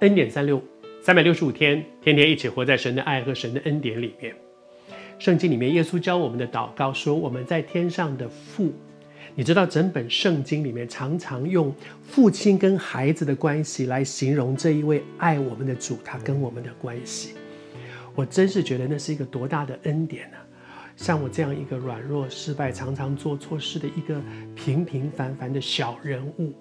恩典三六，三百六十五天，天天一起活在神的爱和神的恩典里面。圣经里面，耶稣教我们的祷告说：“我们在天上的父。”你知道，整本圣经里面常常用父亲跟孩子的关系来形容这一位爱我们的主，他跟我们的关系。我真是觉得那是一个多大的恩典呢、像我这样一个软弱、失败、常常做错事的一个平平凡凡的小人物，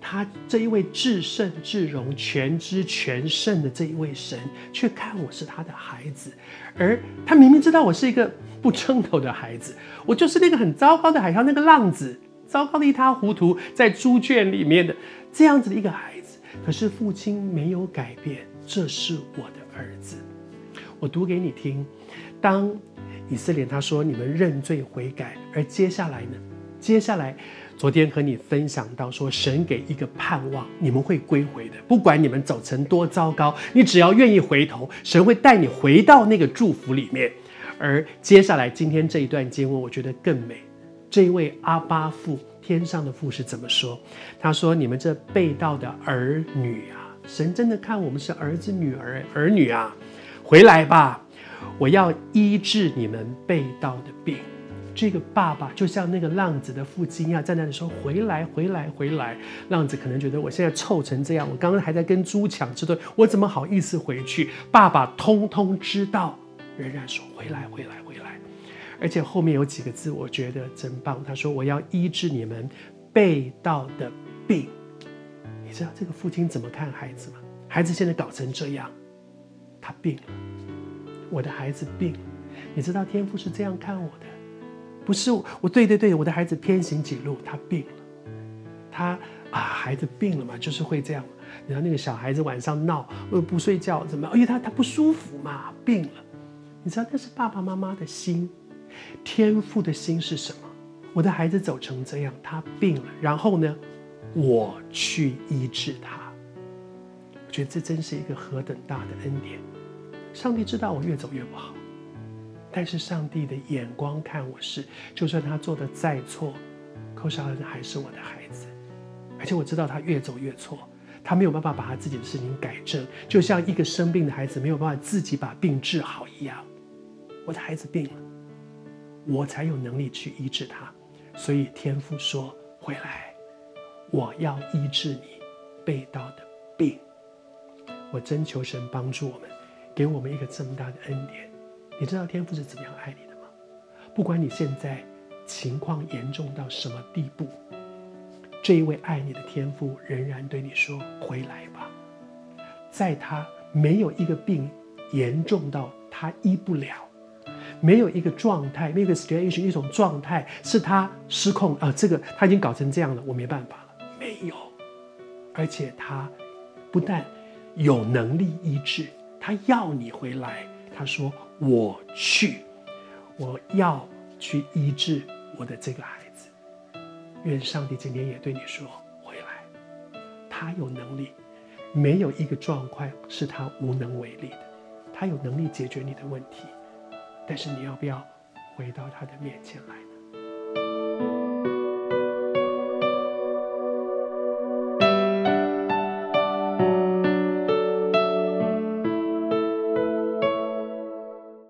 他这一位至圣至荣、全知全胜的这一位神，却看我是他的孩子，而他明明知道我是一个不称头的孩子，我就是那个很糟糕的海上，那个浪子，糟糕的一塌糊涂，在猪圈里面的这样子的一个孩子，可是父亲没有改变，这是我的儿子。我读给你听，当以色列他说你们认罪悔改，而接下来呢？接下来，昨天和你分享到说，神给一个盼望，你们会归回的。不管你们走成多糟糕，你只要愿意回头，神会带你回到那个祝福里面。而接下来今天这一段经文，我觉得更美。这一位阿巴父，天上的父是怎么说？他说：“你们这被盗的儿女啊，神真的看我们是儿子、女儿、儿女啊。”回来吧，我要医治你们被盗的病。这个爸爸就像那个浪子的父亲一样，在那里说：“回来，回来，回来。”浪子可能觉得我现在臭成这样，我刚刚还在跟猪抢吃的，我怎么好意思回去？爸爸通通知道，仍然说：“回来，回来，回来。”而且后面有几个字，我觉得真棒。他说：“我要医治你们被盗的病。”你知道这个父亲怎么看孩子吗？孩子现在搞成这样。他病了，我的孩子病了。你知道天父是这样看我的，不是我。对对对，我的孩子偏行几路，他病了。他啊，孩子病了嘛，就是会这样。你知道那个小孩子晚上闹，呃，不睡觉，怎么样？因为他他不舒服嘛，病了。你知道那是爸爸妈妈的心，天父的心是什么？我的孩子走成这样，他病了，然后呢，我去医治他。我觉得这真是一个何等大的恩典。上帝知道我越走越不好，但是上帝的眼光看我是，就算他做的再错，寇绍恩还是我的孩子，而且我知道他越走越错，他没有办法把他自己的事情改正，就像一个生病的孩子没有办法自己把病治好一样。我的孩子病了，我才有能力去医治他，所以天父说：“回来，我要医治你背道的病。”我真求神帮助我们。给我们一个这么大的恩典，你知道天父是怎么样爱你的吗？不管你现在情况严重到什么地步，这一位爱你的天父仍然对你说：“回来吧。”在他没有一个病严重到他医不了，没有一个状态，没有一个 situation，一种状态是他失控啊，这个他已经搞成这样了，我没办法了，没有，而且他不但有能力医治。他要你回来，他说：“我去，我要去医治我的这个孩子。”愿上帝今天也对你说：“回来。”他有能力，没有一个状况是他无能为力的。他有能力解决你的问题，但是你要不要回到他的面前来？